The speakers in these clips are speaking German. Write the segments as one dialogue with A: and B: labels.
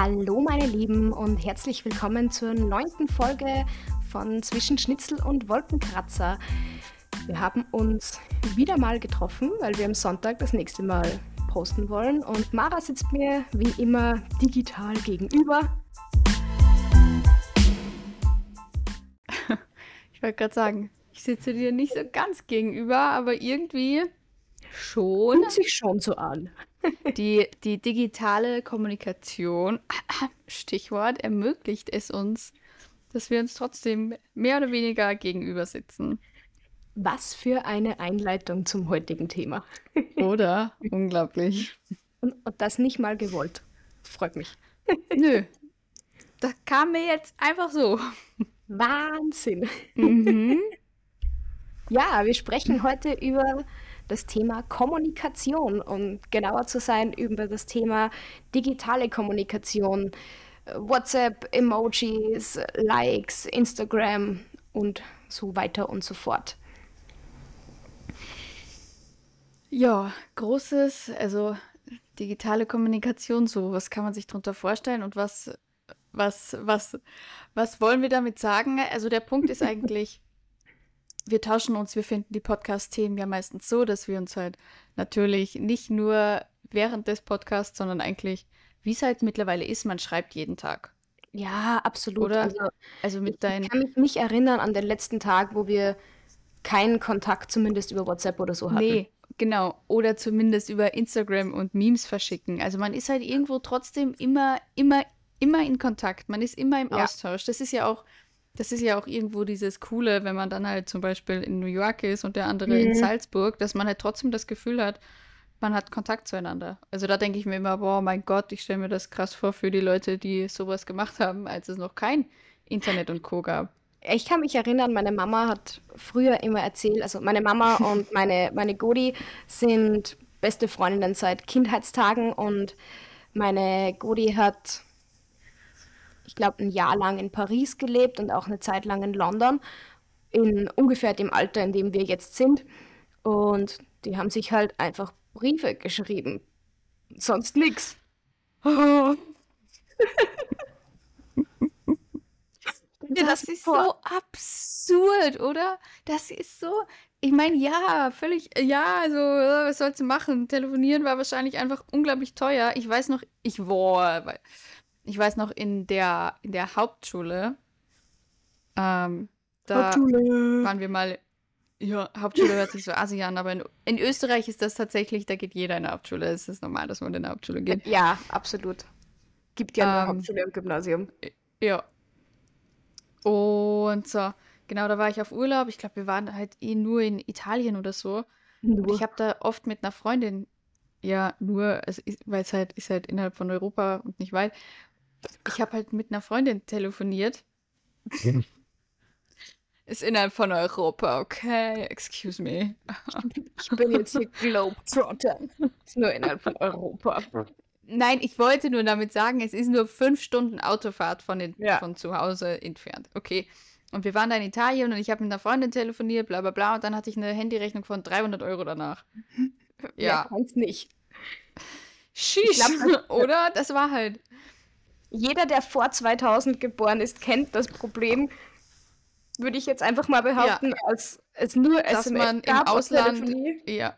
A: Hallo meine Lieben und herzlich willkommen zur neunten Folge von Zwischen Schnitzel und Wolkenkratzer. Wir haben uns wieder mal getroffen, weil wir am Sonntag das nächste Mal posten wollen und Mara sitzt mir wie immer digital gegenüber.
B: Ich wollte gerade sagen, ich sitze dir nicht so ganz gegenüber, aber irgendwie schon.
A: Fühlt sich schon so an.
B: Die, die digitale Kommunikation, Stichwort, ermöglicht es uns, dass wir uns trotzdem mehr oder weniger gegenüber sitzen.
A: Was für eine Einleitung zum heutigen Thema.
B: Oder? Unglaublich.
A: Und, und das nicht mal gewollt. Freut mich.
B: Nö. Das kam mir jetzt einfach so.
A: Wahnsinn. Mhm. Ja, wir sprechen heute über das Thema Kommunikation und genauer zu sein über das Thema digitale Kommunikation, WhatsApp, Emojis, Likes, Instagram und so weiter und so fort.
B: Ja, großes, also digitale Kommunikation, so was kann man sich darunter vorstellen und was, was, was, was wollen wir damit sagen? Also der Punkt ist eigentlich, wir tauschen uns, wir finden die Podcast-Themen ja meistens so, dass wir uns halt natürlich nicht nur während des Podcasts, sondern eigentlich, wie es halt mittlerweile ist, man schreibt jeden Tag.
A: Ja, absolut. Oder?
B: Also, also mit deinen.
A: Ich kann mich nicht erinnern an den letzten Tag, wo wir keinen Kontakt zumindest über WhatsApp oder so hatten. Nee,
B: genau. Oder zumindest über Instagram und Memes verschicken. Also man ist halt irgendwo trotzdem immer, immer, immer in Kontakt. Man ist immer im ja. Austausch. Das ist ja auch das ist ja auch irgendwo dieses Coole, wenn man dann halt zum Beispiel in New York ist und der andere mhm. in Salzburg, dass man halt trotzdem das Gefühl hat, man hat Kontakt zueinander. Also da denke ich mir immer, boah, mein Gott, ich stelle mir das krass vor für die Leute, die sowas gemacht haben, als es noch kein Internet und Co. gab.
A: Ich kann mich erinnern, meine Mama hat früher immer erzählt, also meine Mama und meine, meine Godi sind beste Freundinnen seit Kindheitstagen und meine Godi hat ich glaube, ein Jahr lang in Paris gelebt und auch eine Zeit lang in London, in ungefähr dem Alter, in dem wir jetzt sind. Und die haben sich halt einfach Briefe geschrieben. Sonst nichts.
B: Oh. das ist so absurd, oder? Das ist so. Ich meine, ja, völlig, ja, also, was sollst du machen? Telefonieren war wahrscheinlich einfach unglaublich teuer. Ich weiß noch, ich, boah, ich weiß noch, in der, in der Hauptschule, ähm, da Hauptschule. waren wir mal, ja, Hauptschule hört sich so assi an, aber in, in, Österreich ist das tatsächlich, da geht jeder in der Hauptschule. Es ist normal, dass man in der Hauptschule geht.
A: Ja, absolut. Gibt ja ähm, Hauptschule im Gymnasium.
B: Ja. Und so, genau, da war ich auf Urlaub. Ich glaube, wir waren halt eh nur in Italien oder so. Nur. Und ich habe da oft mit einer Freundin, ja, nur, weil es halt ist halt innerhalb von Europa und nicht weit. Ich habe halt mit einer Freundin telefoniert. Ist innerhalb von Europa, okay? Excuse me.
A: Ich bin jetzt hier Globetrotter. Ist nur innerhalb von Europa.
B: Nein, ich wollte nur damit sagen, es ist nur fünf Stunden Autofahrt von, den, ja. von zu Hause entfernt. Okay. Und wir waren da in Italien und ich habe mit einer Freundin telefoniert, bla bla bla. Und dann hatte ich eine Handyrechnung von 300 Euro danach.
A: Ja. ja kann's nicht.
B: Glaub, oder? Das war halt
A: jeder, der vor 2000 geboren ist, kennt das Problem, würde ich jetzt einfach mal behaupten, ja. als, als nur
B: Dass SMS man im Ausland, ja.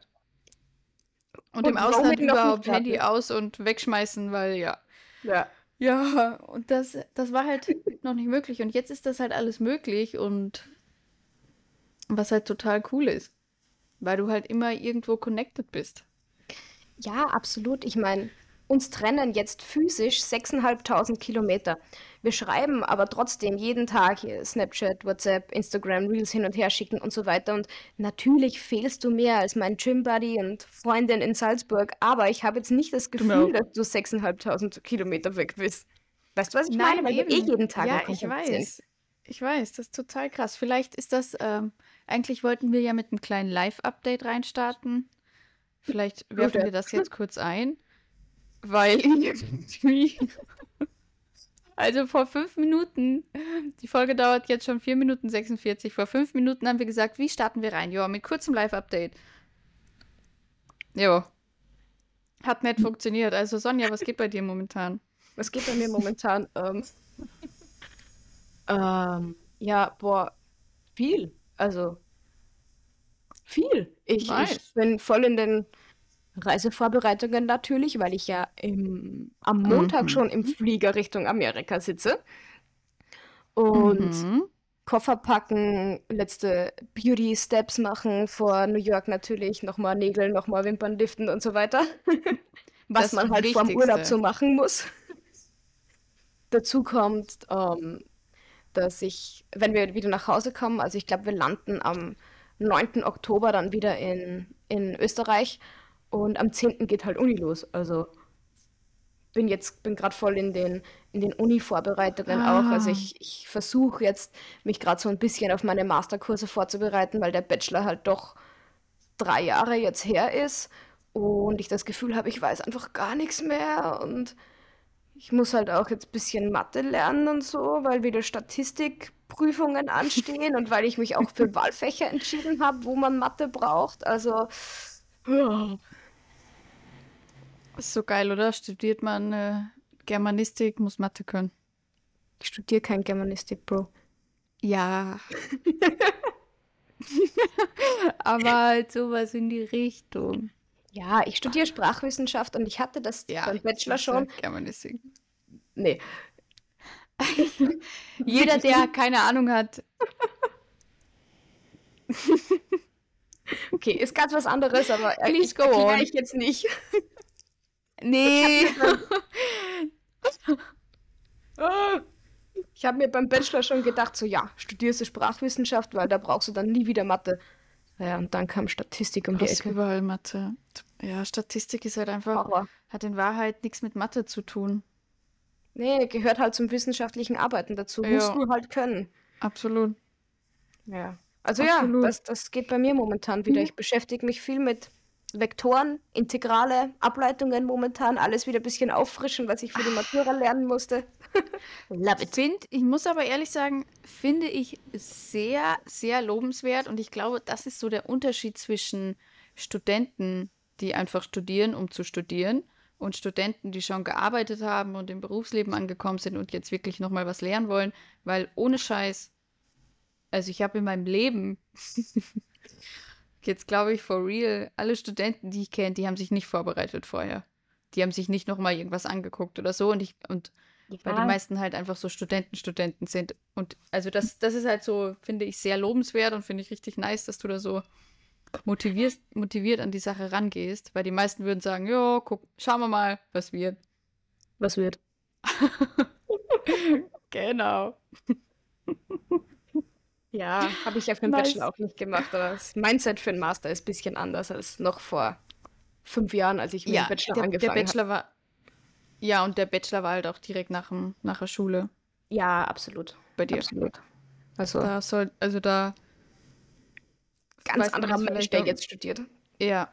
B: Und, und im Ausland überhaupt Handy aus und wegschmeißen, weil ja.
A: Ja.
B: Ja, und das, das war halt noch nicht möglich. Und jetzt ist das halt alles möglich und was halt total cool ist. Weil du halt immer irgendwo connected bist.
A: Ja, absolut. Ich meine, uns trennen jetzt physisch 6.500 Kilometer. Wir schreiben aber trotzdem jeden Tag Snapchat, WhatsApp, Instagram, Reels hin und her schicken und so weiter. Und natürlich fehlst du mehr als mein Gym-Buddy und Freundin in Salzburg. Aber ich habe jetzt nicht das Gefühl, dass du 6.500 Kilometer weg bist. Weißt du, was ich Nein, meine? Weil eben. wir eh jeden Tag
B: Ja, ich weiß. Sind. Ich weiß, das ist total krass. Vielleicht ist das, ähm, eigentlich wollten wir ja mit einem kleinen Live-Update reinstarten. Vielleicht werfen wir das jetzt kurz ein weil irgendwie. Also vor fünf Minuten, die Folge dauert jetzt schon vier Minuten 46. Vor fünf Minuten haben wir gesagt, wie starten wir rein? Ja, mit kurzem Live-Update. Jo. Hat nicht funktioniert. Also Sonja, was geht bei dir momentan?
A: Was geht bei mir momentan? Ähm, ähm, ja, boah, viel. Also viel. Ich, ich bin voll in den Reisevorbereitungen natürlich, weil ich ja im, am Montag
B: Mhm.
A: schon im Flieger Richtung Amerika sitze. Und
B: Mhm.
A: Koffer packen, letzte Beauty Steps machen vor New York natürlich, nochmal Nägel, nochmal Wimpern liften und so weiter. Was
B: Das
A: man halt vorm Urlaub
B: Wichtigste.
A: so machen muss. Dazu kommt, ähm, dass ich, wenn wir wieder nach Hause kommen, also ich glaube, wir landen am 9. Oktober dann wieder in, in Österreich und am 10. geht halt Uni los. Also bin jetzt, bin gerade voll in den, in den Uni-Vorbereitungen auch. Also
B: Ah.
A: ich, ich versuche jetzt, mich gerade so ein bisschen auf meine Masterkurse vorzubereiten, weil der Bachelor halt doch drei Jahre jetzt her ist und ich das Gefühl habe, ich weiß einfach gar nichts mehr und ich muss halt auch jetzt ein bisschen Mathe lernen und so, weil wieder Statistikprüfungen anstehen und weil ich mich auch für Wahlfächer entschieden habe, wo man Mathe braucht. Also, ja.
B: Ist so geil, oder? Studiert man äh, Germanistik, muss Mathe können.
A: ich studiere kein Germanistik, Bro.
B: Ja. Aber halt sowas in die Richtung.
A: Ja, ich studiere Sprachwissenschaft und ich hatte das
B: Ja,
A: beim Bachelor schon.
B: Germanistik.
A: Nee,
B: Jeder, der keine Ahnung hat,
A: Okay, ist ganz was anderes, aber
B: please go on.
A: ich jetzt nicht.
B: Nee.
A: Ah. Ich habe mir beim Bachelor schon gedacht, so ja, studierst du Sprachwissenschaft, weil da brauchst du dann nie wieder Mathe. Ja, und dann kam Statistik um die Ecke.
B: überall Mathe. Ja, Statistik ist halt einfach,
A: Horror.
B: hat in Wahrheit nichts mit Mathe zu tun.
A: Nee, gehört halt zum wissenschaftlichen Arbeiten dazu. Musst
B: Ja,
A: du halt können.
B: absolut.
A: Ja. Also ja,
B: Absolut.
A: das, das geht bei mir momentan wieder.
B: Mhm.
A: Ich beschäftige mich viel mit Vektoren, Integrale, Ableitungen momentan, alles wieder ein bisschen auffrischen, was ich für die Matura lernen musste. Love it.
B: Find, ich muss aber ehrlich sagen, finde ich sehr, sehr lobenswert und ich glaube, das ist so der Unterschied zwischen Studenten, die einfach studieren, um zu studieren und Studenten, die schon gearbeitet haben und im Berufsleben angekommen sind und jetzt wirklich nochmal was lernen wollen, weil ohne Scheiß, also ich habe in meinem Leben, jetzt glaube ich for real, alle Studenten, die ich kenne, die haben sich nicht vorbereitet vorher. Die haben sich nicht nochmal irgendwas angeguckt oder so und ich, und weil die
A: Ja,
B: meisten halt einfach so Studenten, Studenten sind. Und also das, das ist halt so, finde ich, sehr lobenswert und finde ich richtig nice, dass du da so motivierst, motiviert an die Sache rangehst, weil die meisten würden sagen, jo, guck, schauen wir mal, was wird.
A: was wird?
B: Genau.
A: Ja, habe ich ja für den
B: Nice.
A: Bachelor auch nicht gemacht, aber das Mindset für den Master ist ein bisschen anders als noch vor fünf Jahren, als ich mit dem
B: Ja,
A: Bachelor
B: der, der
A: angefangen habe.
B: Bachelor war, ja, und der Bachelor war halt auch direkt nach, dem, nach der Schule
A: Ja, absolut.
B: bei dir.
A: Absolut. Also
B: Da soll, also da
A: ganz anderer Mensch, der jetzt studiert.
B: Ja.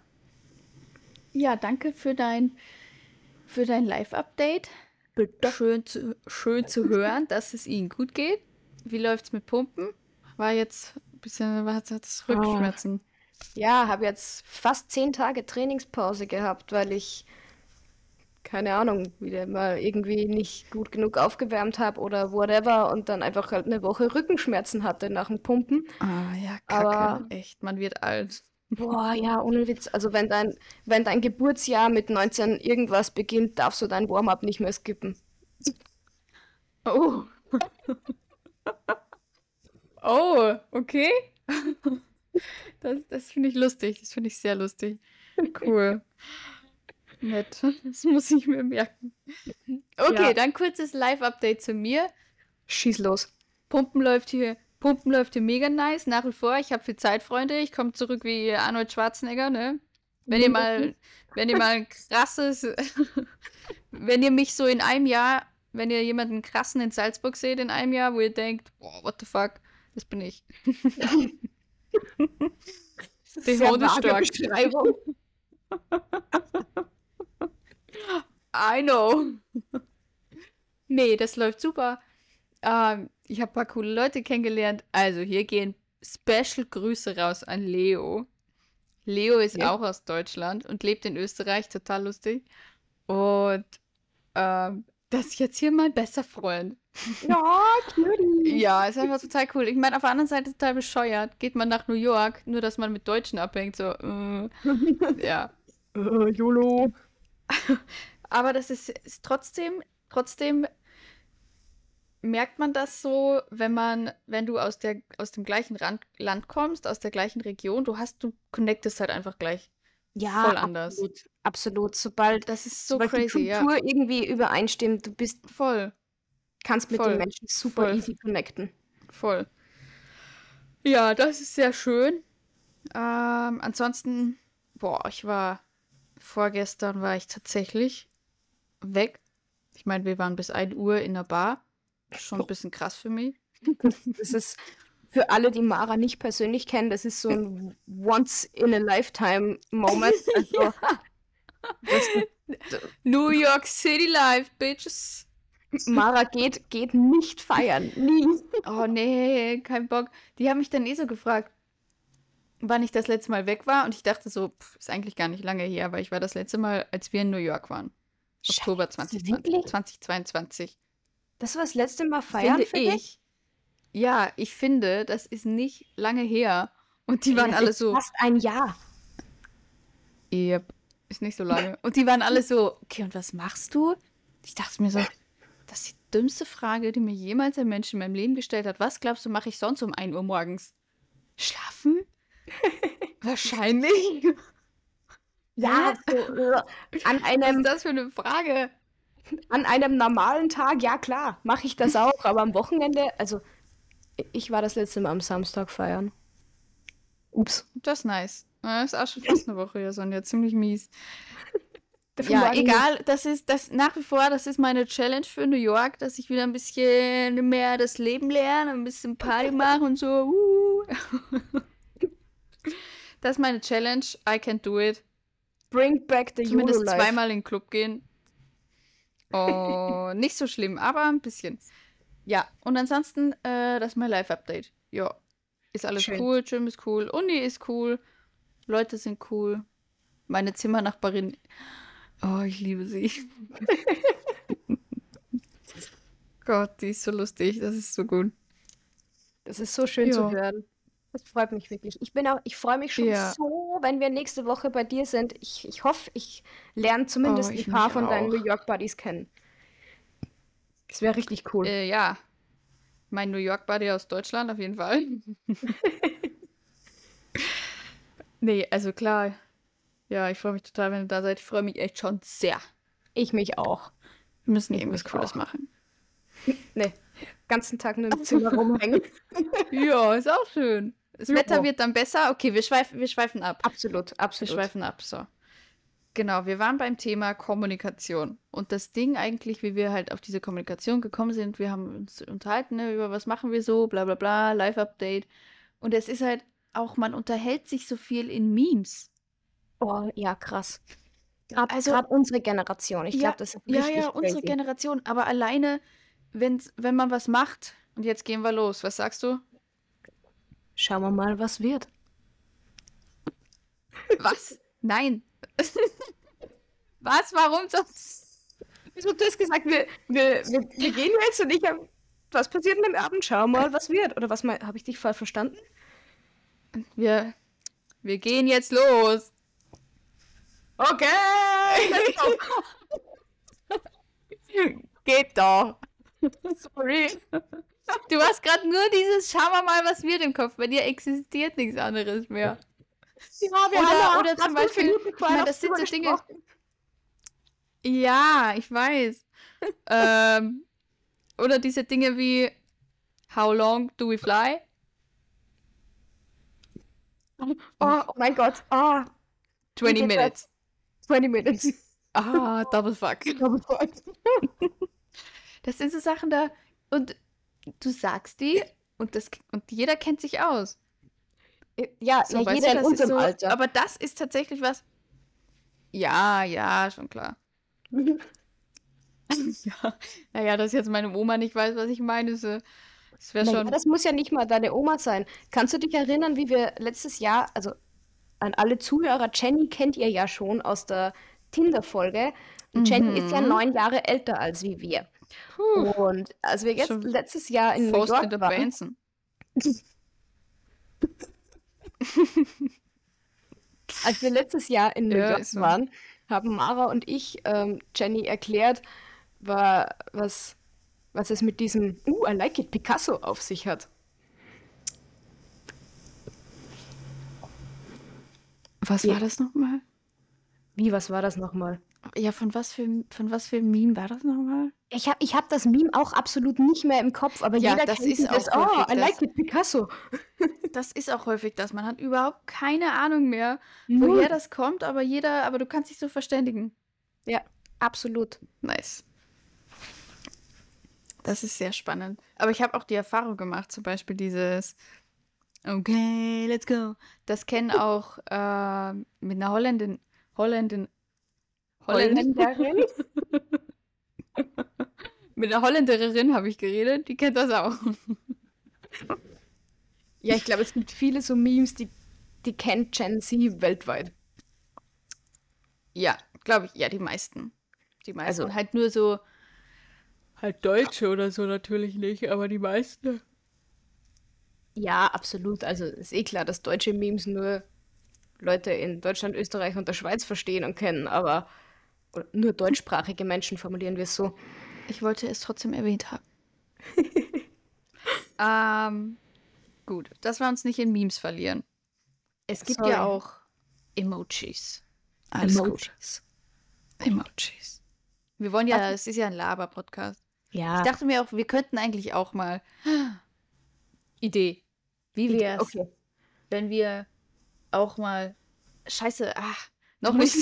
B: Ja, danke für dein, für dein Live-Update.
A: Bitte.
B: Schön zu, schön zu hören, dass es Ihnen gut geht. Wie läuft's mit Pumpen? War jetzt ein bisschen, war hat das
A: Oh.
B: Rückenschmerzen.
A: Ja, habe jetzt fast zehn Tage Trainingspause gehabt, weil ich, keine Ahnung, wieder mal irgendwie nicht gut genug aufgewärmt habe oder whatever und dann einfach halt eine Woche Rückenschmerzen hatte nach dem Pumpen.
B: Ah, ja, Kacke.
A: Aber
B: Echt, man wird alt.
A: Boah, ja, ohne Witz. Also wenn dein, wenn dein Geburtsjahr mit 19 irgendwas beginnt, darfst du dein Warm-up nicht mehr skippen.
B: Oh. Oh, okay. Das, das finde ich lustig. Das finde ich sehr lustig. Cool. Nett. Das muss ich mir merken. Okay,
A: Ja.
B: dann kurzes Live-Update zu mir.
A: Schieß los.
B: Pumpen läuft hier, Pumpen läuft hier mega nice, nach wie vor. Ich habe viel Zeit, Freunde. Ich komme zurück wie Arnold Schwarzenegger, ne? Wenn ihr mal, wenn ihr mal ein krasses, wenn ihr mich so in einem Jahr, wenn ihr jemanden krassen in Salzburg seht in einem Jahr, wo ihr denkt, boah, what the fuck, das bin ich. Die
A: vage
B: stark.
A: Beschreibung.
B: I know. Nee, das läuft super. Ähm, ich habe ein paar coole Leute kennengelernt. Also hier gehen Special Grüße raus an Leo. Leo ist
A: Ja.
B: auch aus Deutschland und lebt in Österreich, total lustig. Und ähm, das ist jetzt hier mein bester Freund.
A: Ja, cutie.
B: Ja, ist einfach total cool. Ich meine, auf der anderen Seite total bescheuert. Geht man nach New York, nur dass man mit Deutschen abhängt, so, äh, ja.
A: Äh, YOLO.
B: Aber das ist, ist trotzdem, trotzdem merkt man das so, wenn man, wenn du aus der, aus dem gleichen Rand, Land kommst, aus der gleichen Region, du hast, du connectest halt einfach gleich.
A: Ja,
B: Voll anders.
A: absolut. Absolut. Sobald,
B: Das ist so
A: sobald die
B: crazy, ja.
A: Kultur irgendwie übereinstimmt, du bist,
B: Voll,
A: kannst mit
B: Voll.
A: den Menschen super
B: Voll.
A: easy connecten.
B: voll. Ja, das ist sehr schön. Ähm, ansonsten, boah, ich war, vorgestern war ich tatsächlich weg. Ich meine, wir waren bis 1 Uhr in der Bar. Schon ein bisschen krass für mich.
A: Das ist für alle, die Mara nicht persönlich kennen, das ist so ein Once-in-a-Lifetime-Moment. Also,
B: New York City Life, Bitches.
A: Mara geht, geht nicht feiern. Nie.
B: Oh nee, kein Bock. Die haben mich dann eh so gefragt, wann ich das letzte Mal weg war. Und ich dachte so, pff, ist eigentlich gar nicht lange her, aber ich war das letzte Mal, als wir in New York waren. Oktober
A: Scheiße,
B: 2020,
A: wirklich?
B: 2022.
A: Das war das letzte Mal feiern
B: finde
A: für dich?
B: ich. Ja, ich finde, das ist nicht lange her. Und die waren
A: Ja,
B: alle so,
A: Fast ein Jahr.
B: yep, ist nicht so lange. Und die waren alle so, okay, und was machst du? Ich dachte mir so, das ist die dümmste Frage, die mir jemals ein Mensch in meinem Leben gestellt hat. Was glaubst du, mache ich sonst um 1 Uhr morgens? Schlafen? Wahrscheinlich.
A: Ja, an,
B: Was
A: einem,
B: ist das für eine Frage?
A: an einem normalen Tag, ja klar, mache ich das auch. Aber am Wochenende, also ich war das letzte Mal am Samstag feiern. Ups.
B: Das ist nice. Ja, ist auch schon fast eine Woche, ja, Sonja. Ziemlich mies.
A: Dafür
B: Ja, egal. Das ist das nach wie vor, das ist meine Challenge für New York, dass ich wieder ein bisschen mehr das Leben lerne, ein bisschen Party mache und so. Uh. Das ist meine Challenge. I can do it.
A: Bring back the
B: Zumindest
A: YOLO-Life.
B: zweimal in den Club gehen. Oh, nicht so schlimm, aber ein bisschen. Ja, und ansonsten, äh, das ist mein Live-Update. Ja, ist alles
A: Schön.
B: cool, Gym ist cool, Uni ist cool, Leute sind cool. Meine Zimmernachbarin, oh, ich liebe sie. Gott, die ist so lustig, das ist so gut.
A: Das ist so schön zu
B: Ja.
A: hören. Das freut mich wirklich. Ich bin auch, ich freue mich schon
B: Ja.
A: so, wenn wir nächste Woche bei dir sind. Ich, ich hoffe, ich lerne zumindest
B: Oh,
A: ein
B: ich
A: paar
B: mich
A: von deinen
B: auch.
A: New York Buddies kennen. Das wäre richtig cool.
B: Äh, ja, mein New York Buddy aus Deutschland auf jeden Fall. nee, also klar. Ja, ich freue mich total, wenn ihr da seid. Ich freue mich echt schon sehr.
A: Ich mich auch.
B: Wir müssen
A: Ich
B: irgendwas Cooles
A: auch.
B: machen.
A: Nee, ganzen Tag nur im Zimmer rumhängen.
B: Ja, ist auch schön. Das. Wetter wird dann besser. Okay, wir schweifen, wir schweifen ab.
A: Absolut,
B: Wir
A: absolut.
B: schweifen ab, so. Genau, wir waren beim Thema Kommunikation. Und das Ding eigentlich, wie wir halt auf diese Kommunikation gekommen sind, wir haben uns unterhalten, ne, über was machen wir so, bla bla bla, Live-Update. Und es ist halt auch, man unterhält sich so viel in Memes.
A: Oh, ja, krass. Gerade
B: Also-
A: grad unsere Generation. Ich
B: Ja,
A: glaube, das ist
B: Ja, ja, unsere
A: crazy.
B: Generation. Aber alleine, wenn's, wenn man was macht, und jetzt gehen wir los, was sagst du?
A: Schauen wir mal, was wird.
B: Was? Nein. was? Warum sonst?
A: Wieso du hast gesagt, wir, wir, wir, wir gehen jetzt und ich hab, was passiert mit dem Abend? Schau mal, was wird. Oder was mal, habe ich dich falsch verstanden?
B: Wir, wir gehen jetzt los.
A: Okay.
B: Geht doch.
A: Sorry.
B: Du hast gerade nur dieses Schauen wir mal, was wird im Kopf. Bei dir existiert nichts anderes mehr.
A: Ja, wir
B: Oder-
A: haben
B: oder zum
A: 20
B: Beispiel- meine, das sind so Dinge-. Ja, ich weiß. ähm, oder diese Dinge wie How long do we fly?
A: Oh, oh mein Gott. Oh,
B: 20
A: geht das?
B: minutes.
A: 20 Minutes.
B: Ah, double fuck.
A: Oh Gott.
B: Das sind so Sachen da und du sagst die und das und jeder kennt sich aus.
A: Ja,
B: So,
A: ja jeder
B: du,
A: in unserem
B: so,
A: Alter.
B: Aber das ist tatsächlich was. Ja, ja, schon klar. ja. Naja, dass jetzt meine Oma nicht weiß, was ich meine, ist, das wäre schon.
A: das muss ja nicht mal deine Oma sein. Kannst du dich erinnern, wie wir letztes Jahr, also an alle Zuhörer, Jenny kennt ihr ja schon aus der Tinder-Folge. Und Jenny ist ja
B: Mhm.
A: neun Jahre älter als wie wir.
B: Puh,
A: Und als wir jetzt
B: Schon
A: letztes Jahr in New York waren,
B: Benson.
A: als wir letztes Jahr in New
B: Ja,
A: York waren, haben Mara und ich ähm, Jenny erklärt, wa- was, was es mit diesem Uh, I like it Picasso auf sich hat.
B: Was
A: Ja.
B: war das nochmal?
A: Wie, was war das nochmal?
B: Ja, von was für, von was für ein Meme war das nochmal?
A: Ich habe ich hab das Meme auch absolut nicht mehr im Kopf, aber
B: Ja,
A: jeder
B: das
A: kennt
B: ist auch
A: oh,
B: häufig
A: I
B: das.
A: like it Picasso.
B: Das ist auch häufig das. Man hat überhaupt keine Ahnung mehr,
A: Null.
B: woher das kommt, aber jeder, aber du kannst dich so verständigen.
A: Ja, absolut.
B: Nice. Das ist sehr spannend. Aber ich habe auch die Erfahrung gemacht, zum Beispiel dieses Okay, let's go. Das kennen auch äh, mit einer Holländin, Holländin,
A: Holländerin?
B: mit einer Holländerin habe ich geredet, die kennt das auch.
A: Ja, ich glaube, es gibt viele so Memes, die, die kennt Gen Z weltweit.
B: Ja, glaube ich, ja, die meisten. Die meisten.
A: Also-
B: halt nur so, halt Deutsche oder so natürlich nicht, aber die meisten.
A: Ja, absolut. Also ist eh klar, dass deutsche Memes nur Leute in Deutschland, Österreich und der Schweiz verstehen und kennen, aber oder nur deutschsprachige Menschen formulieren wir es so.
B: Ich wollte es trotzdem erwähnt haben. ähm, gut, dass wir uns nicht in Memes verlieren. Es gibt
A: Sorry.
B: ja auch Emojis. Alles gut. Emojis. Wir wollen ja, es ist ja ein Laber-Podcast.
A: Ja.
B: Ich dachte mir auch, wir könnten eigentlich auch mal. Idee. Wie wäre es,
A: okay.
B: wenn wir auch mal. Scheiße, ach, noch nicht.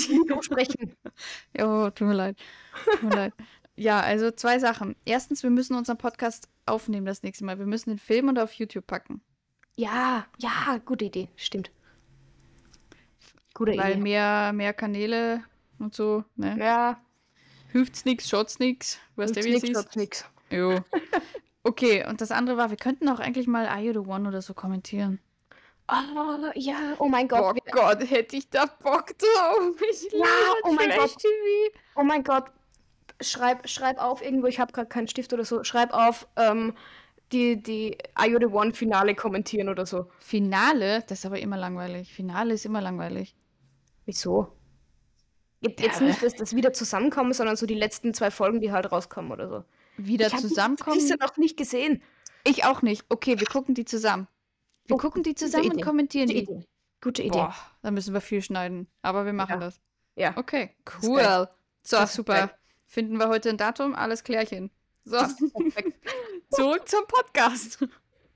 A: sprechen.
B: Oh, tut mir leid. Tut mir leid. Ja, also zwei Sachen. Erstens, wir müssen unseren Podcast aufnehmen das nächste Mal. Wir müssen den Film und auf YouTube packen.
A: Ja, ja, gute Idee. Stimmt. Gute
B: Weil
A: Idee.
B: mehr, mehr Kanäle und so, ne?
A: Ja,
B: Hilft's nix, schaut's nix. Weißt du, wie es ist?
A: nix.
B: Jo. Okay, und das andere war, wir könnten auch eigentlich mal Are You the One oder so kommentieren.
A: Oh, ja, oh mein Gott.
B: Oh Gott, hätte ich da Bock drauf. Ich
A: Ja, oh mein Gott.
B: TV.
A: Oh mein Gott, schreib, schreib auf irgendwo, ich habe gerade keinen Stift oder so, schreib auf ähm, die, die Are You the One Finale kommentieren oder so.
B: Finale, das ist aber immer langweilig. Finale ist immer langweilig.
A: Wieso? Jetzt,
B: Ja,
A: jetzt nicht, dass das wieder zusammenkommen, sondern so die letzten zwei Folgen, die halt rauskommen oder so.
B: Wieder
A: Ich
B: zusammenkommen.
A: diese noch nicht gesehen.
B: Ich auch nicht. Okay, wir gucken die zusammen. Wir
A: Oh,
B: gucken die zusammen und kommentieren die.
A: Idee. Gute Idee.
B: Boah, da müssen wir viel schneiden. Aber wir machen
A: Ja.
B: das.
A: Ja.
B: Okay, cool. So, super. Finden wir heute ein Datum? Alles klärchen. So,
A: Perfekt.
B: zurück zum Podcast.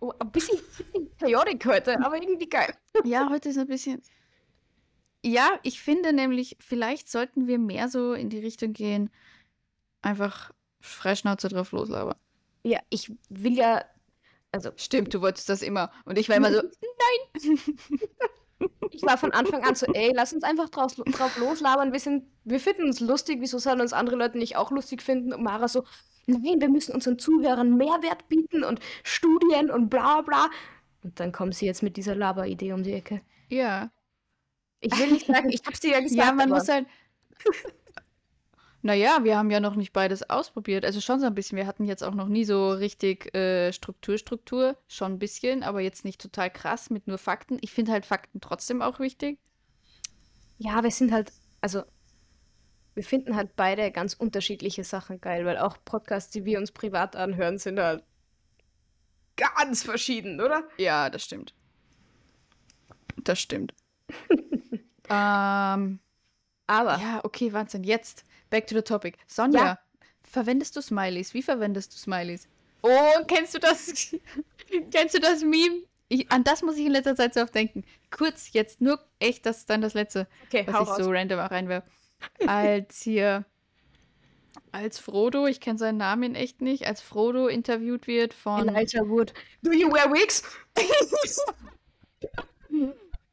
A: Oh, ein bisschen, bisschen Chaotik heute, aber irgendwie geil.
B: Ja, heute ist ein bisschen. Ja, ich finde nämlich, vielleicht sollten wir mehr so in die Richtung gehen, einfach Freischnauze drauf loslabern.
A: Ja, ich will ja, also
B: Stimmt, du wolltest das immer. Und ich war immer so,
A: ich war von Anfang an so, ey, lass uns einfach draus, drauf loslabern. Wir, sind, wir finden uns lustig, wieso sollen uns andere Leute nicht auch lustig finden? Und Mara so, nein, wir müssen unseren Zuhörern Mehrwert bieten und Studien und bla bla. Und dann kommen sie jetzt mit dieser Laber-Idee um die Ecke.
B: ja.
A: Ich will nicht sagen, ich hab's dir ja gesagt.
B: Ja, man muss halt. Naja, wir haben ja noch nicht beides ausprobiert. Also schon so ein bisschen. Wir hatten jetzt auch noch nie so richtig äh, Struktur, Struktur. Schon ein bisschen, aber jetzt nicht total krass mit nur Fakten. Ich finde halt Fakten trotzdem auch wichtig.
A: Ja, wir sind halt, also wir finden halt beide ganz unterschiedliche Sachen geil, weil auch Podcasts, die wir uns privat anhören, sind halt ganz verschieden, oder?
B: Ja, das stimmt. Das stimmt. ähm,
A: Aber
B: ja, okay, Wahnsinn. Jetzt, back to the topic. Sonja,
A: Ja.
B: verwendest du Smileys? Wie verwendest du Smileys? Oh, kennst du das? kennst du das Meme? Ich, an das muss ich in letzter Zeit so oft denken. Kurz, jetzt nur echt, das ist dann das letzte,
A: okay,
B: was
A: hau
B: ich
A: raus.
B: so random auch reinwerfe. Als hier, als Frodo, ich kenne seinen Namen in echt nicht, als Frodo interviewt wird von
A: Elijah Wood. Do you wear wigs?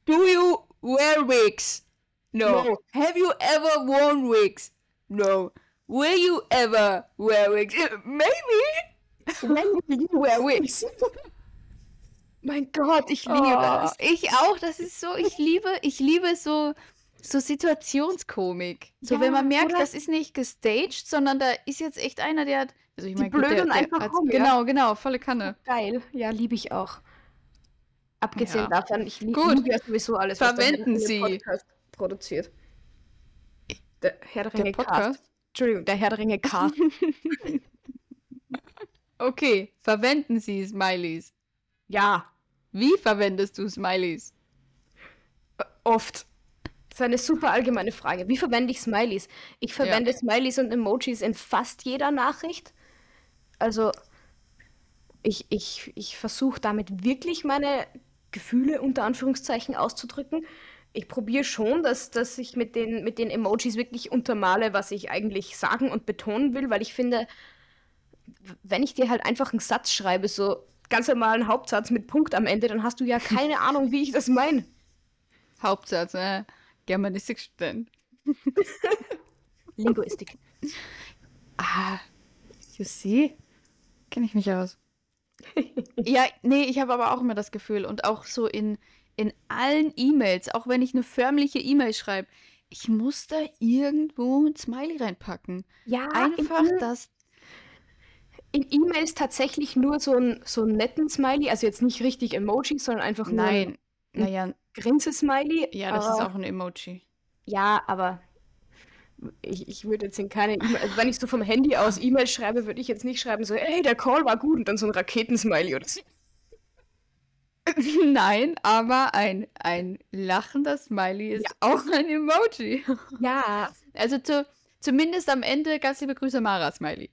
B: Do you wear wigs? No.
A: No.
B: Have you ever worn wigs? No. Will you ever wear wigs? Maybe.
A: When do you wear wigs? mein Gott, ich liebe
B: Oh,
A: das.
B: ich auch. Das ist so. Ich liebe, ich liebe so so Situationskomik. So,
A: Ja,
B: wenn man merkt,
A: oder?
B: das ist nicht gestaged, sondern da ist jetzt echt einer, der hat. Also ich meine, gut, der, der
A: einfach
B: hat,
A: rum, ja.
B: Genau, genau, volle Kanne.
A: Geil. Ja, liebe ich auch. Abgesehen
B: Ja.
A: davon, ich lieb- liebe ja sowieso alles, was
B: Verwenden
A: Herr der
B: Sie.
A: Podcast produziert. Der Herr der
B: Der
A: Ringe Cast.
B: Podcast.
A: Entschuldigung, der Herr der Ringe Cast.
B: Okay, verwenden Sie Smileys.
A: ja,
B: Wie verwendest du Smileys?
A: oft. Das ist eine super allgemeine Frage. Wie verwende ich Smileys? Ich verwende Smileys und Emojis in fast jeder Nachricht. Also, ich, ich, ich versuche damit wirklich meine Gefühle unter Anführungszeichen auszudrücken. Ich probiere schon, dass, dass ich mit den, mit den Emojis wirklich untermale, was ich eigentlich sagen und betonen will, weil ich finde, wenn ich dir halt einfach einen Satz schreibe, so ganz normalen Hauptsatz mit Punkt am Ende, dann hast du ja keine Ahnung, wie ich das meine.
B: Hauptsatz, äh, Germanistikstudent.
A: Linguistik.
B: Ah, you see? Kenne ich mich aus. ja, nee, ich habe aber auch immer das Gefühl und auch so in, in allen E-Mails, auch wenn ich eine förmliche E-Mail schreibe, ich muss da irgendwo ein Smiley reinpacken.
A: Ja,
B: Einfach
A: in,
B: das.
A: in E-Mails tatsächlich nur so, ein, so einen netten Smiley, also jetzt nicht richtig Emoji, sondern einfach nur ein
B: Nein, naja,
A: Grinse-Smiley.
B: ja, das ist auch ein Emoji.
A: Ja, aber ich, ich würde jetzt in keine E-Mail, also wenn ich so vom Handy aus E-Mail schreibe, würde ich jetzt nicht schreiben so, hey, der Call war gut und dann so ein Raketensmiley oder so.
B: Nein, aber ein, ein lachender Smiley ist
A: Ja.
B: auch ein Emoji.
A: Ja,
B: Also zu, zumindest am Ende ganz liebe Grüße Mara Smiley.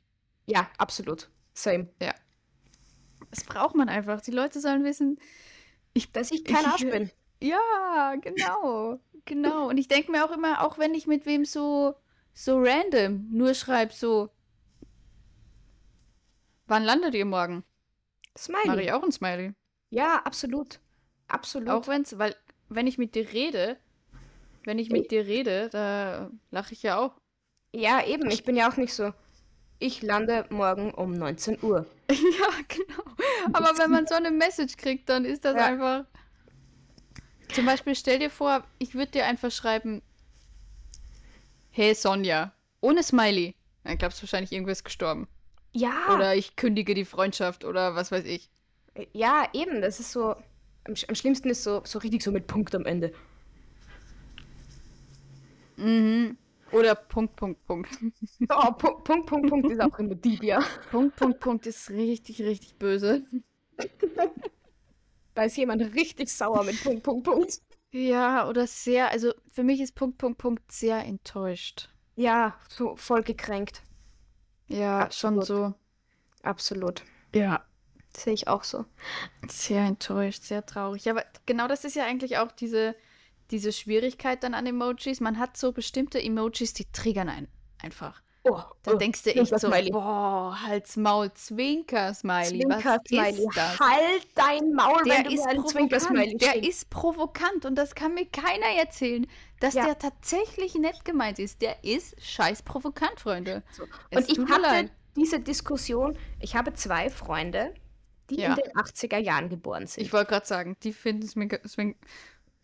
A: ja, absolut. Same.
B: Das braucht man einfach. Die Leute sollen wissen,
A: Dass ich kein Arsch
B: Ich-
A: bin.
B: ja, genau, genau. Und ich denke mir auch immer, auch wenn ich mit wem so, so random nur schreibe, so, wann landet ihr morgen?
A: Smiley.
B: Mache ich auch ein Smiley.
A: Ja, absolut. Absolut.
B: Auch wenn's, weil, wenn ich mit dir rede, wenn ich mit dir rede, da lache ich ja auch.
A: Ja, eben. Ich bin ja auch nicht so. Ich lande morgen um 19 Uhr.
B: Ja, genau. Aber wenn man so eine Message kriegt, dann ist das
A: Ja.
B: einfach. Zum Beispiel, stell dir vor, ich würde dir einfach schreiben: Hey Sonja, ohne Smiley. Dann glaubst du wahrscheinlich, irgendwer ist gestorben.
A: Ja,
B: Oder ich kündige die Freundschaft oder was weiß ich.
A: Ja, eben. Das ist so. Am, am schlimmsten ist so, so richtig so mit Punkt am Ende.
B: Mhm. Oder Punkt, Punkt, Punkt.
A: Oh, Punkt, Punkt, Punkt, Punkt ist auch immer deep, ja.
B: Punkt, Punkt, Punkt ist richtig, richtig böse.
A: Da ist jemand richtig sauer mit Punkt, Punkt, Punkt.
B: Ja, oder sehr, also für mich ist Punkt, Punkt, Punkt sehr enttäuscht.
A: Ja, so voll gekränkt.
B: Ja, schon
A: Absolut.
B: so.
A: Absolut.
B: Ja.
A: Sehe ich auch so.
B: Sehr enttäuscht, sehr traurig. Aber genau das ist ja eigentlich auch diese, diese Schwierigkeit dann an Emojis. Man hat so bestimmte Emojis, die triggern einen einfach.
A: Oh,
B: Da
A: oh,
B: denkst du echt so,
A: Zwinker-Smiley.
B: boah, Hals, Maul, Zwinker-Smiley.
A: Zwinker
B: Was
A: Smiley.
B: ist das?
A: Halt dein Maul,
B: Der
A: wenn du
B: ist
A: einen Zwinker Smiley
B: provokant. Der ist provokant und das kann mir keiner erzählen, dass
A: Ja.
B: der tatsächlich nett gemeint ist. Der ist scheiß provokant, Freunde.
A: So. Und ich hatte
B: leid.
A: diese Diskussion, ich habe zwei Freunde, die
B: Ja.
A: in den 80er Jahren geboren sind.
B: Ich wollte gerade sagen, die finden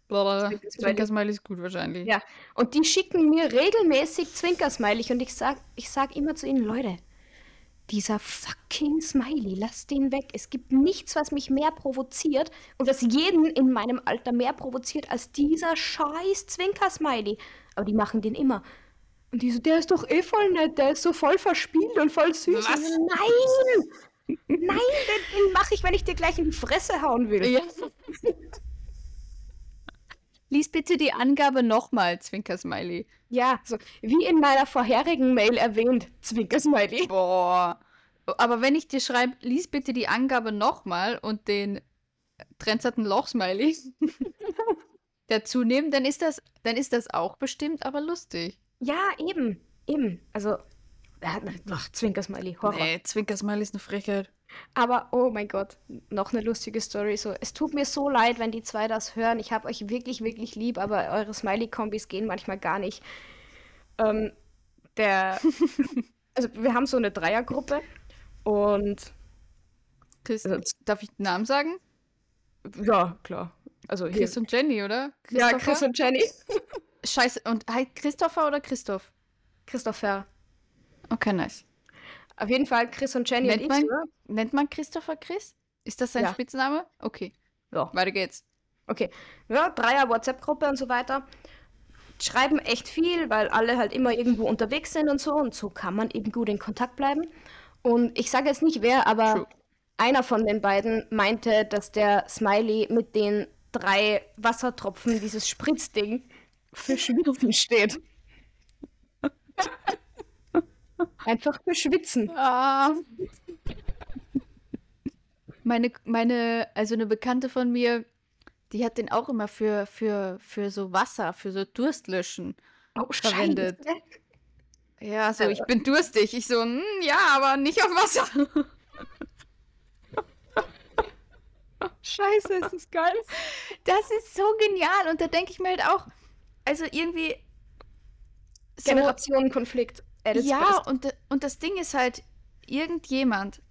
B: Blablabla.
A: Zwinker-Smiley.
B: Ist gut wahrscheinlich.
A: Ja, und die schicken mir regelmäßig Zwinker-Smiley und ich sag, ich sag immer zu ihnen, Leute, dieser fucking Smiley, lasst den weg. Es gibt nichts, was mich mehr provoziert und was jeden in meinem Alter mehr provoziert als dieser scheiß Zwinker-Smiley. Aber die machen den immer. Und die so, der ist doch eh voll nett, der ist so voll verspielt und voll süß.
B: Was?
A: Nein! Nein, den, mache ich, wenn ich dir gleich in die Fresse hauen will.
B: Ja. Lies bitte die Angabe nochmal, Zwinker-Smiley.
A: Ja, so wie in meiner vorherigen Mail erwähnt, Zwinker-Smiley.
B: Boah. Aber wenn ich dir schreibe, lies bitte die Angabe nochmal und den trenzerten Loch-Smiley dazu nehmen, dann ist das, dann ist das auch bestimmt, aber lustig.
A: Ja, eben, eben. Also, ach, Zwinker-Smiley, Horror.
B: Nee, Zwinker-Smiley ist eine Frechheit.
A: Aber, oh mein Gott, noch eine lustige Story. So, es tut mir so leid, wenn die zwei das hören. Ich habe euch wirklich, wirklich lieb, aber eure Smiley-Kombis gehen manchmal gar nicht. Ähm, der, also wir haben so eine Dreiergruppe und
B: Chris,
A: Also-
B: darf ich den Namen sagen?
A: ja, klar. Also hier,
B: Chris und Jenny, oder?
A: ja? Chris und Jenny.
B: Scheiße. Und heißt Christopher oder Christoph?
A: Christopher.
B: Okay, nice.
A: Auf jeden Fall Chris und Jenny
B: Nennt
A: und ich.
B: man,
A: ne?
B: nennt man Christopher Chris? Ist das sein
A: Ja.
B: Spitzname? Okay,
A: Ja.
B: weiter geht's.
A: Okay. Ja, Dreier WhatsApp-Gruppe und so weiter. Schreiben echt viel, weil alle halt immer irgendwo unterwegs sind und so. Und so kann man eben gut in Kontakt bleiben. Und ich sage jetzt nicht wer, aber
B: True.
A: einer von den beiden meinte, dass der Smiley mit den drei Wassertropfen, dieses Spritzding, für Schwitzen steht. Einfach für Schwitzen.
B: Ah. Meine, meine, also eine Bekannte von mir, die hat den auch immer für, für, für so Wasser, für so Durstlöschen.
A: Oh,
B: Verwendet.
A: Scheiße.
B: Ja, so, ich bin durstig. Ich so, hm, ja, aber nicht auf Wasser.
A: Scheiße, ist das geil.
B: Das ist so genial. Und da denke ich mir halt auch, also irgendwie. So,
A: Generationenkonflikt.
B: Ja, und, und das Ding ist halt, irgendjemand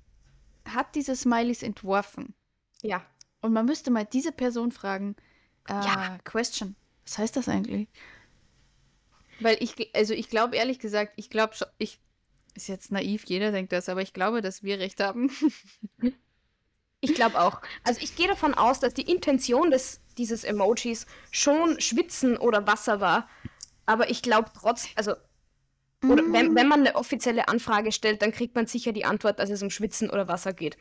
B: hat diese Smileys entworfen.
A: Ja.
B: Und man müsste mal diese Person fragen, äh,
A: Ja.
B: Question, was heißt das eigentlich? Weil ich, also ich glaube ehrlich gesagt, ich glaube schon, ich, ist jetzt naiv, jeder denkt das, aber ich glaube, dass wir recht haben.
A: Ich glaube auch. Also ich gehe davon aus, dass die Intention des, dieses Emojis schon Schwitzen oder Wasser war. Aber ich glaube trotz, also, oder wenn, wenn man eine offizielle Anfrage stellt, dann kriegt man sicher die Antwort, dass es um Schwitzen oder Wasser geht.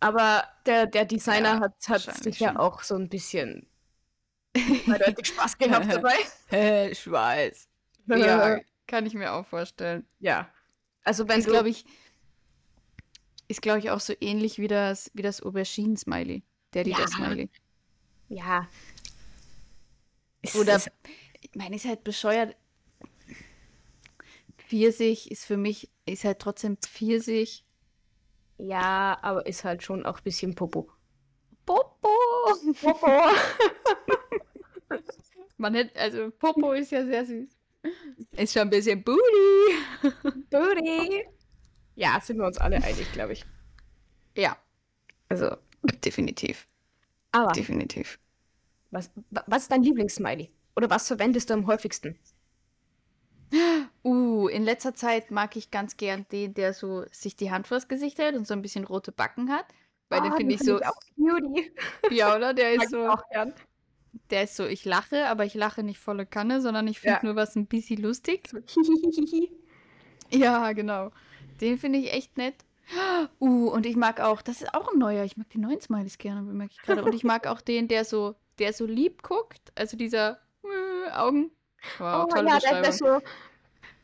A: Aber der, der Designer
B: Ja,
A: hat, hat sicher
B: schon.
A: auch so ein bisschen eindeutig Spaß gehabt dabei.
B: Hä, Schweiß. Ja, kann ich mir auch vorstellen.
A: ja. Also wenn du,
B: glaube ich, ist glaube ich auch so ähnlich wie das, wie das Auberginen-Smiley. Der, die
A: Ja.
B: das Smiley.
A: ja.
B: Oder,
A: ist-
B: ich meine, ist halt bescheuert. Pfirsich ist für mich, ist halt trotzdem Pfirsich.
A: ja, aber ist halt schon auch ein bisschen Popo.
B: Popo!
A: Popo.
B: Man hätte, also Popo ist ja sehr süß. Ist schon ein bisschen Booty.
A: Booty. Ja, sind wir uns alle einig, glaube ich.
B: Ja,
A: Also,
B: definitiv.
A: aber
B: Definitiv.
A: was, wa- was ist dein Lieblingssmiley? Oder was verwendest du am häufigsten?
B: In letzter Zeit mag ich ganz gern den, der so sich die Hand vors Gesicht hält und so ein bisschen rote Backen hat. Weil den
A: Ah,
B: finde ich
A: find
B: so,
A: auch cutie.
B: ja, oder? Der ist
A: ich
B: so,
A: auch gern.
B: der ist so, ich lache, aber ich lache nicht volle Kanne, sondern ich finde
A: Ja.
B: nur was ein bisschen lustig. Ja, genau. Den finde ich echt nett. Uh, und ich mag auch, das ist auch ein neuer, ich mag die neuen Smileys gerne, bemerke ich gerade. Und ich mag auch den, der so, der so lieb guckt, also dieser äh, Augen. Wow,
A: oh
B: tolle
A: ja, der,
B: Beschreibung.
A: der so,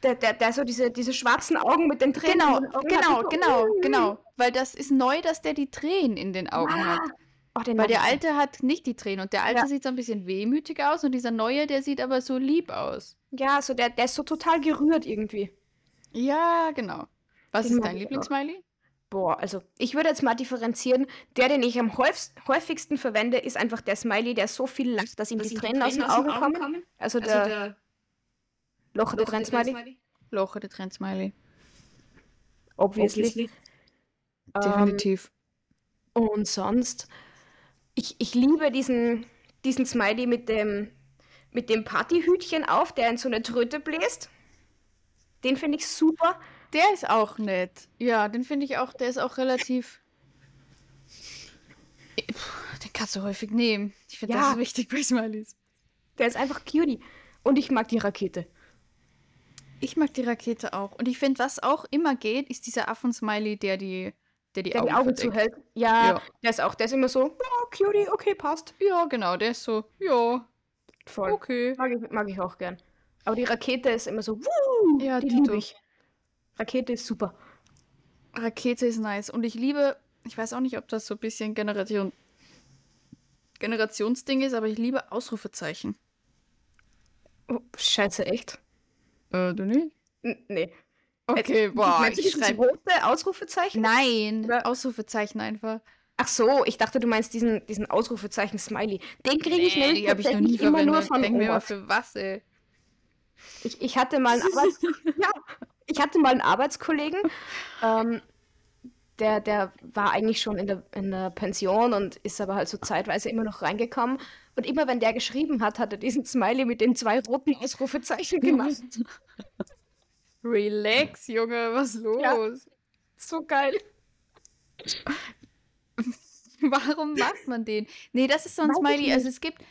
A: der, der, der so diese, diese schwarzen Augen mit den Tränen.
B: Genau,
A: Augen
B: genau,
A: hat.
B: Genau,
A: mm.
B: genau. Weil das ist neu, dass der die Tränen in den Augen
A: Ah,
B: hat.
A: oh, den
B: Weil der alte hat nicht die Tränen und der alte
A: Ja.
B: sieht so ein bisschen wehmütig aus und dieser neue, der sieht aber so lieb aus.
A: Ja, so der, der ist so total gerührt irgendwie.
B: Ja, genau. Was
A: Den
B: ist dein. Lieblingssmiley?
A: Boah, also ich würde jetzt mal differenzieren. Der, den ich am häufigst, häufigsten verwende, ist einfach der Smiley, der so viel lacht, dass ihm die Tränen aus den Augen kommen. Also der Loch der Tränen-Smiley.
B: Loche, der Trend-Smiley.
A: Obviously. Ähm,
B: Definitiv.
A: Und sonst, ich, ich liebe diesen, diesen Smiley mit dem, mit dem Partyhütchen auf, der in so eine Tröte bläst. Den finde ich super.
B: Der ist auch nett. Ja, den finde ich auch, der ist auch relativ. Den kannst du häufig nehmen. Ich finde,
A: Ja.
B: das wichtig bei Smileys.
A: Der ist einfach cutie. Und ich mag die Rakete.
B: Ich mag die Rakete auch. Und ich finde, was auch immer geht, ist dieser Affen-Smiley, der die, der die
A: Der
B: Augen,
A: die Augen zuhält. Ja,
B: Ja.
A: der ist auch, der ist immer so, ja, cutie, okay, passt.
B: Ja, genau, der ist so, ja,
A: Voll.
B: okay.
A: Mag ich, mag ich auch gern. Aber die Rakete ist immer so, wuh,
B: Ja,
A: die liebe ich. Rakete ist super.
B: Rakete ist nice. Und ich liebe, ich weiß auch nicht, ob das so ein bisschen Generation, Generationsding ist, aber ich liebe Ausrufezeichen.
A: Oh, scheiße, echt?
B: Äh, du nicht?
A: N nee.
B: Okay, boah, ich schreibe.
A: rote Ausrufezeichen?
B: Nein,
A: Oder-
B: Ausrufezeichen einfach.
A: Ach so, ich dachte, du meinst diesen, diesen Ausrufezeichen-Smiley. Den kriege ich nämlich
B: die habe ich noch nie
A: immer
B: verwendet.
A: nur von
B: Denk mir
A: Oma.
B: für was, ey.
A: Ich, ich hatte mal einen Arbeits ja, ich hatte mal einen Arbeitskollegen, ähm, der, der war eigentlich schon in der, in der Pension und ist aber halt so zeitweise immer noch reingekommen. Und immer wenn der geschrieben hat, hat er diesen Smiley mit den zwei roten Ausrufezeichen gemacht.
B: Relax, Junge, was los? Ja,
A: so geil.
B: Warum macht man den? Nee, das ist so ein Weiß Smiley. Also es gibt,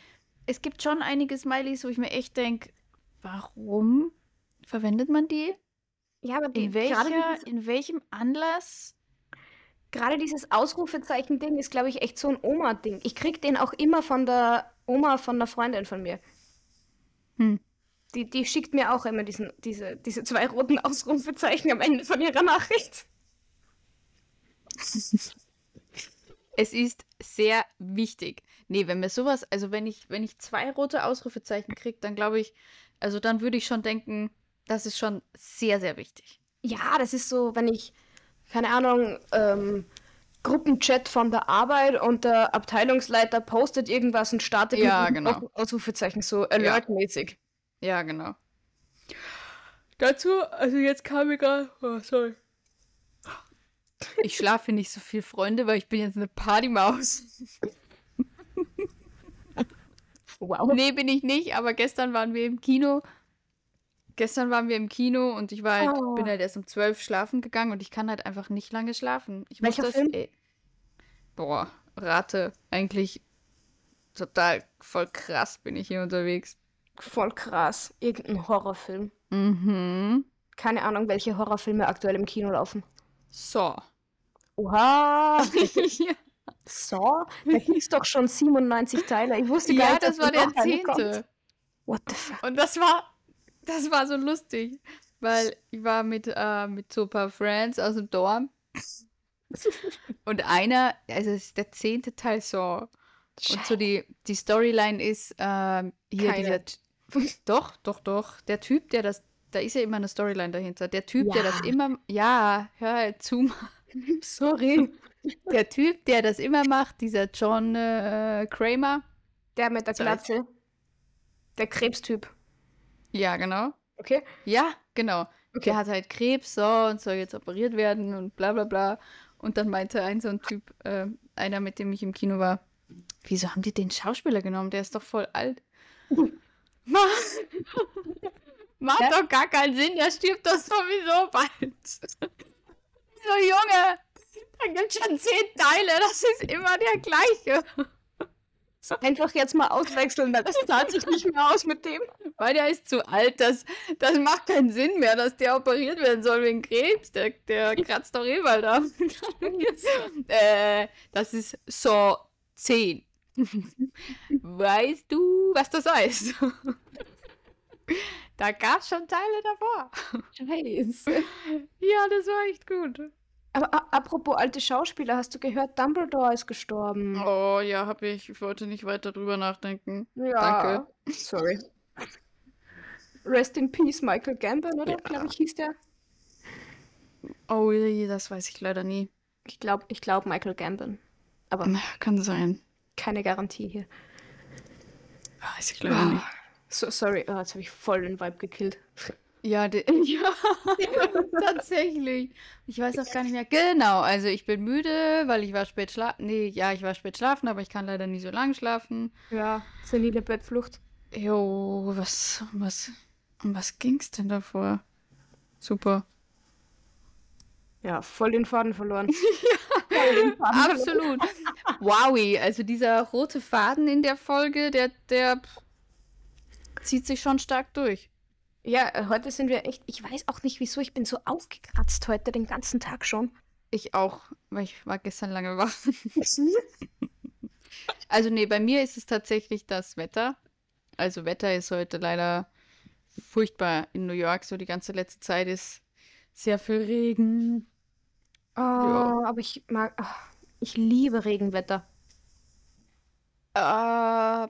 B: es gibt schon einige Smileys, wo ich mir echt denke, warum verwendet man die?
A: Ja, aber die,
B: in, welcher, in welchem Anlass?
A: Gerade dieses Ausrufezeichen-Ding ist, glaube ich, echt so ein Oma-Ding. Ich krieg den auch immer von der Oma von einer Freundin von mir. Hm. Die, die schickt mir auch immer diesen, diese, diese zwei roten Ausrufezeichen am Ende von ihrer Nachricht.
B: Es ist sehr wichtig. Nee, wenn mir sowas, also wenn ich, wenn ich zwei rote Ausrufezeichen kriege, dann glaube ich, also dann würde ich schon denken, das ist schon sehr, sehr wichtig.
A: Ja, das ist so, wenn ich, keine Ahnung, ähm, Gruppenchat von der Arbeit und der Abteilungsleiter postet irgendwas und startet
B: ja, genau.
A: Ausrufezeichen, so alertmäßig.
B: Ja. ja, genau. Dazu, also jetzt kam mir gerade, oh, sorry. Ich schlafe nicht so viel, Freunde, weil ich bin jetzt eine Partymaus. wow. Nee, bin ich nicht, aber gestern waren wir im Kino. Gestern waren wir im Kino und ich war halt, oh. bin halt erst um zwölf schlafen gegangen und ich kann halt einfach nicht lange schlafen. Ich
A: Welcher muss das, Film?
B: Ey, boah, rate, eigentlich total voll krass bin ich hier unterwegs.
A: Voll krass. Irgendein Horrorfilm.
B: Mhm.
A: Keine Ahnung, welche Horrorfilme aktuell im Kino laufen.
B: So.
A: Oha! ja. So? Da es doch schon 97 Teile. Ich wusste gar
B: ja,
A: nicht,
B: das war der zehnte.
A: What the fuck?
B: Und das war, das war so lustig, weil ich war mit, äh, mit so ein paar Friends aus dem Dorm. Und einer, also es ist der zehnte Teil so. Und so die, die Storyline ist ähm, hier Keine. dieser. Doch, doch, doch. Der Typ, der das. Da ist ja immer eine Storyline dahinter. Der Typ, ja. der das immer. Ja, hör halt zu.
A: Sorry.
B: Der Typ, der das immer macht, dieser John äh, Kramer.
A: Der mit der Glatze. Der Krebstyp.
B: Ja, genau.
A: Okay.
B: Ja, genau. Okay. Der hat halt Krebs so und soll jetzt operiert werden und bla bla bla. Und dann meinte ein so ein Typ, äh, einer, mit dem ich im Kino war, wieso haben die den Schauspieler genommen? Der ist doch voll alt. Macht ja? doch gar keinen Sinn, der stirbt doch sowieso bald so, Junge, da gibt schon zehn Teile, das ist immer der gleiche.
A: Einfach jetzt mal auswechseln, das zahlt sich nicht mehr aus mit dem.
B: Weil der ist zu alt, das, das macht keinen Sinn mehr, dass der operiert werden soll wegen Krebs. Der, der kratzt doch eh bald ab. äh, das ist so 10. weißt du, was das heißt? da gab es schon Teile davor.
A: Scheiße.
B: Ja, das war echt gut.
A: Aber apropos alte Schauspieler, hast du gehört, Dumbledore ist gestorben?
B: Oh ja, hab ich. Ich wollte nicht weiter drüber nachdenken.
A: Ja. Danke. Sorry. Rest in Peace, Michael Gambon, oder? Ja. Glaube ich, hieß der.
B: Oh, das weiß ich leider nie.
A: Ich glaube, ich glaub Michael Gambon. Aber.
B: kann sein.
A: Keine Garantie hier.
B: Weiß ich leider oh. nicht.
A: So, sorry, oh, jetzt habe ich voll den Vibe gekillt.
B: Ja, ja, tatsächlich. Ich weiß auch gar nicht mehr. Genau, also ich bin müde, weil ich war spät schlafen. Nee, ja, ich war spät schlafen, aber ich kann leider nie so lange schlafen.
A: Ja, senile Bettflucht.
B: Jo, was, was, um was ging's denn davor? Super.
A: Ja, voll den Faden verloren.
B: ja, Faden absolut. Wowie, also dieser rote Faden in der Folge, der, der zieht sich schon stark durch.
A: Ja, äh, heute sind wir echt, ich weiß auch nicht wieso, ich bin so aufgekratzt heute den ganzen Tag schon.
B: Ich auch, weil ich war gestern lange wach. also nee, bei mir ist es tatsächlich das Wetter. Also Wetter ist heute leider furchtbar in New York, so die ganze letzte Zeit ist sehr viel Regen.
A: Oh, ja. aber ich mag, oh, ich liebe Regenwetter.
B: Äh,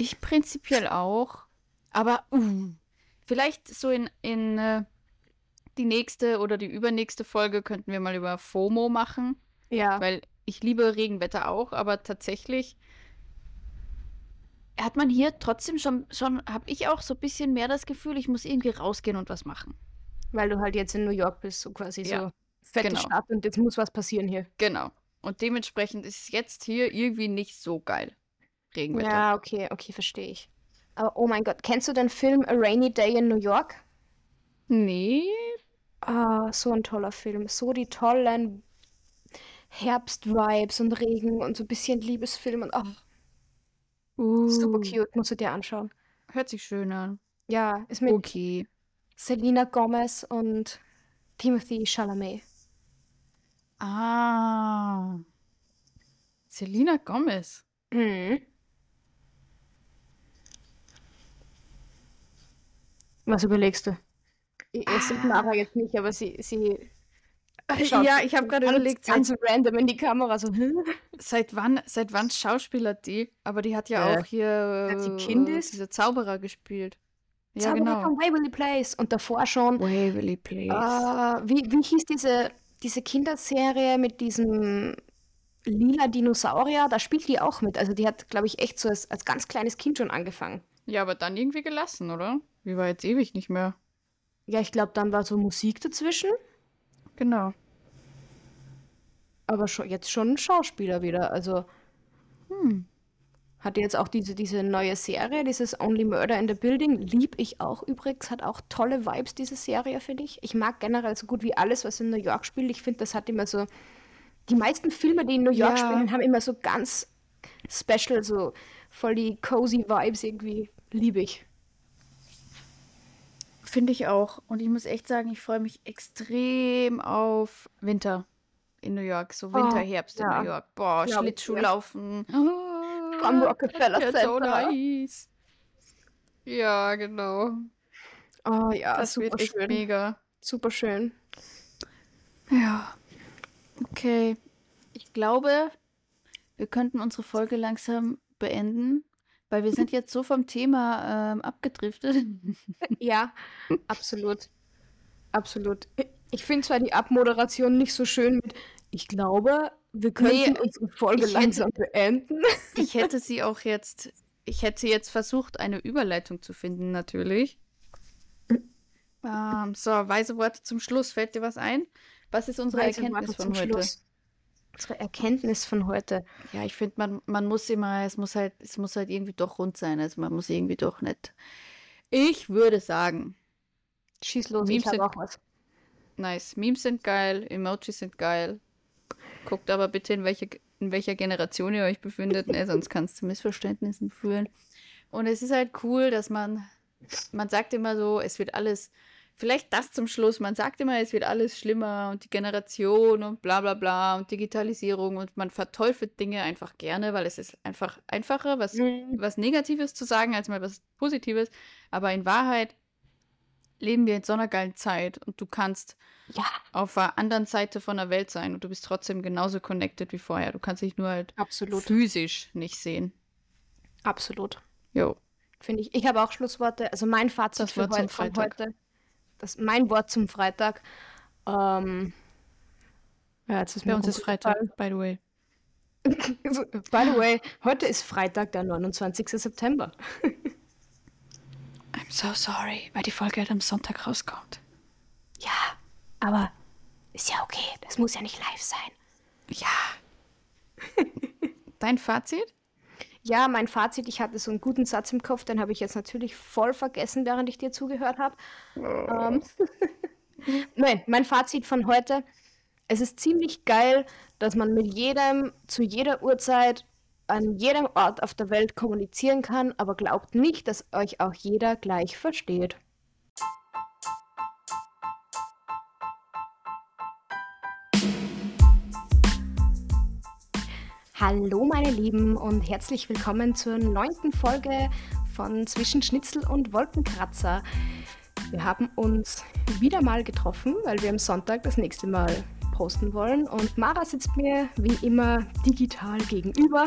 B: Ich prinzipiell auch. Aber uh, vielleicht so in, in äh, die nächste oder die übernächste Folge könnten wir mal über FOMO machen.
A: Ja.
B: Weil ich liebe Regenwetter auch, aber tatsächlich hat man hier trotzdem schon, schon habe ich auch so ein bisschen mehr das Gefühl, ich muss irgendwie rausgehen und was machen.
A: Weil du halt jetzt in New York bist, so quasi ja, so fette genau. Stadt und jetzt muss was passieren hier.
B: Genau. Und dementsprechend ist es jetzt hier irgendwie nicht so geil. Regenwetter.
A: Ja, okay, okay, verstehe ich. Aber oh mein Gott, kennst du den Film A Rainy Day in New York?
B: Nee.
A: Ah, so ein toller Film. So die tollen Herbst-Vibes und Regen und so ein bisschen Liebesfilm und ach, super
B: Uh,
A: cute, musst du dir anschauen.
B: hört sich schön an.
A: Ja, ist mit
B: Okay.
A: Selena Gomez und Timothy Chalamet.
B: Ah. Selena Gomez.
A: Mhm. Was überlegst du? Ich, ich sehe Mara
B: Ah.
A: jetzt nicht, aber sie, sie schaut
B: Ja, ich habe gerade
A: ganz,
B: überlegt, seit,
A: ganz random in die Kamera so. "Hä?"
B: seit wann, seit wann schauspielert die? Aber die hat ja
A: Äh,
B: auch hier
A: Seit sie Kind
B: äh,
A: ist?
B: diese Zauberer gespielt. Ja,
A: Zauberer
B: genau.
A: von Waverly Place. Und davor schon,
B: Waverly
A: äh,
B: Place.
A: wie, wie hieß diese, diese Kinderserie mit diesem lila Dinosaurier? Da spielt die auch mit. Also die hat, glaube ich, echt so als, als ganz kleines Kind schon angefangen.
B: Ja, aber dann irgendwie gelassen, oder? Die war jetzt ewig nicht mehr.
A: Ja, ich glaube, dann war so Musik dazwischen,
B: Genau.
A: aber schon, jetzt schon ein Schauspieler wieder. Also
B: Hm.
A: hat jetzt auch diese, diese neue Serie, dieses Only Murder in the Building. Lieb ich auch übrigens. Hat auch tolle Vibes, diese Serie, finde ich. Ich mag generell so gut wie alles, was in New York spielt. Ich finde, das hat immer so. Die meisten Filme, die in New York
B: Ja.
A: spielen, haben immer so ganz special, so voll die cozy Vibes irgendwie. Liebe ich.
B: Finde ich auch. Und ich muss echt sagen, ich freue mich extrem auf Winter in New York. So Winter,
A: Oh,
B: Herbst in
A: ja,
B: New York. Boah,
A: dir.
B: Schlittschuhlaufen.
A: Am
B: Oh,
A: Rockefeller
B: das wird so
A: Center.
B: nice. Ja, genau.
A: Oh ja,
B: Das
A: super
B: wird echt
A: schön.
B: mega.
A: Super schön.
B: Ja, okay. Ich glaube, wir könnten unsere Folge langsam beenden, weil wir sind jetzt so vom Thema ähm, abgedriftet.
A: Ja, absolut. Absolut. Ich finde zwar die Abmoderation nicht so schön mit, ich glaube, wir
B: Nee,
A: könnten unsere Folge
B: hätte-
A: langsam beenden.
B: Ich hätte sie auch jetzt, ich hätte jetzt versucht, eine Überleitung zu finden, natürlich. Ähm, so, weise Worte zum Schluss. Fällt dir was ein? Was ist unsere
A: Weise
B: Erkenntnis
A: Worte
B: von
A: zum
B: heute?
A: Schluss. Unsere Erkenntnis von heute.
B: Ja, ich finde, man, man muss immer, es muss halt, es muss halt irgendwie doch rund sein. Also man muss irgendwie doch nicht. Ich würde sagen,
A: Schieß los,
B: Memes sind-
A: auch was.
B: nice. Memes sind geil, Emojis sind geil. Guckt aber bitte, in, welche, in welcher Generation ihr euch befindet, ne? sonst kann es zu Missverständnissen führen. Und es ist halt cool, dass man, man sagt immer so, es wird alles, vielleicht das zum Schluss, man sagt immer, es wird alles schlimmer und die Generation und bla bla bla und Digitalisierung und man verteufelt Dinge einfach gerne, weil es ist einfach einfacher, was,
A: Mhm.
B: was Negatives zu sagen, als mal was Positives. Aber in Wahrheit leben wir in so einer geilen Zeit und du kannst
A: Ja,
B: auf der anderen Seite von der Welt sein und du bist trotzdem genauso connected wie vorher. Du kannst dich nur halt
A: absolut.
B: physisch nicht sehen.
A: Absolut.
B: Jo.
A: Finde ich. Ich habe auch Schlussworte. Also mein Fazit
B: Das
A: für heute, von heute. Das, mein Wort zum Freitag. Ähm, ja, jetzt ist
B: Bei uns ist. Freitag, by the way.
A: By the way, heute ist Freitag, der 29. September.
B: I'm so sorry, weil die Folge halt am Sonntag rauskommt.
A: Ja, aber ist ja okay. Das muss ja nicht live sein.
B: Ja. Dein Fazit?
A: Ja, mein Fazit, ich hatte so einen guten Satz im Kopf, den habe ich jetzt natürlich voll vergessen, während ich dir zugehört habe. Ähm, Nein, mein Fazit von heute. Es ist ziemlich geil, dass man mit jedem zu jeder Uhrzeit an jedem Ort auf der Welt kommunizieren kann, aber glaubt nicht, dass euch auch jeder gleich versteht. Hallo meine Lieben und herzlich willkommen zur neunten Folge von Zwischen Schnitzel und Wolkenkratzer. Wir haben uns wieder mal getroffen, weil wir am Sonntag das nächste Mal posten wollen und Mara sitzt mir wie immer digital gegenüber.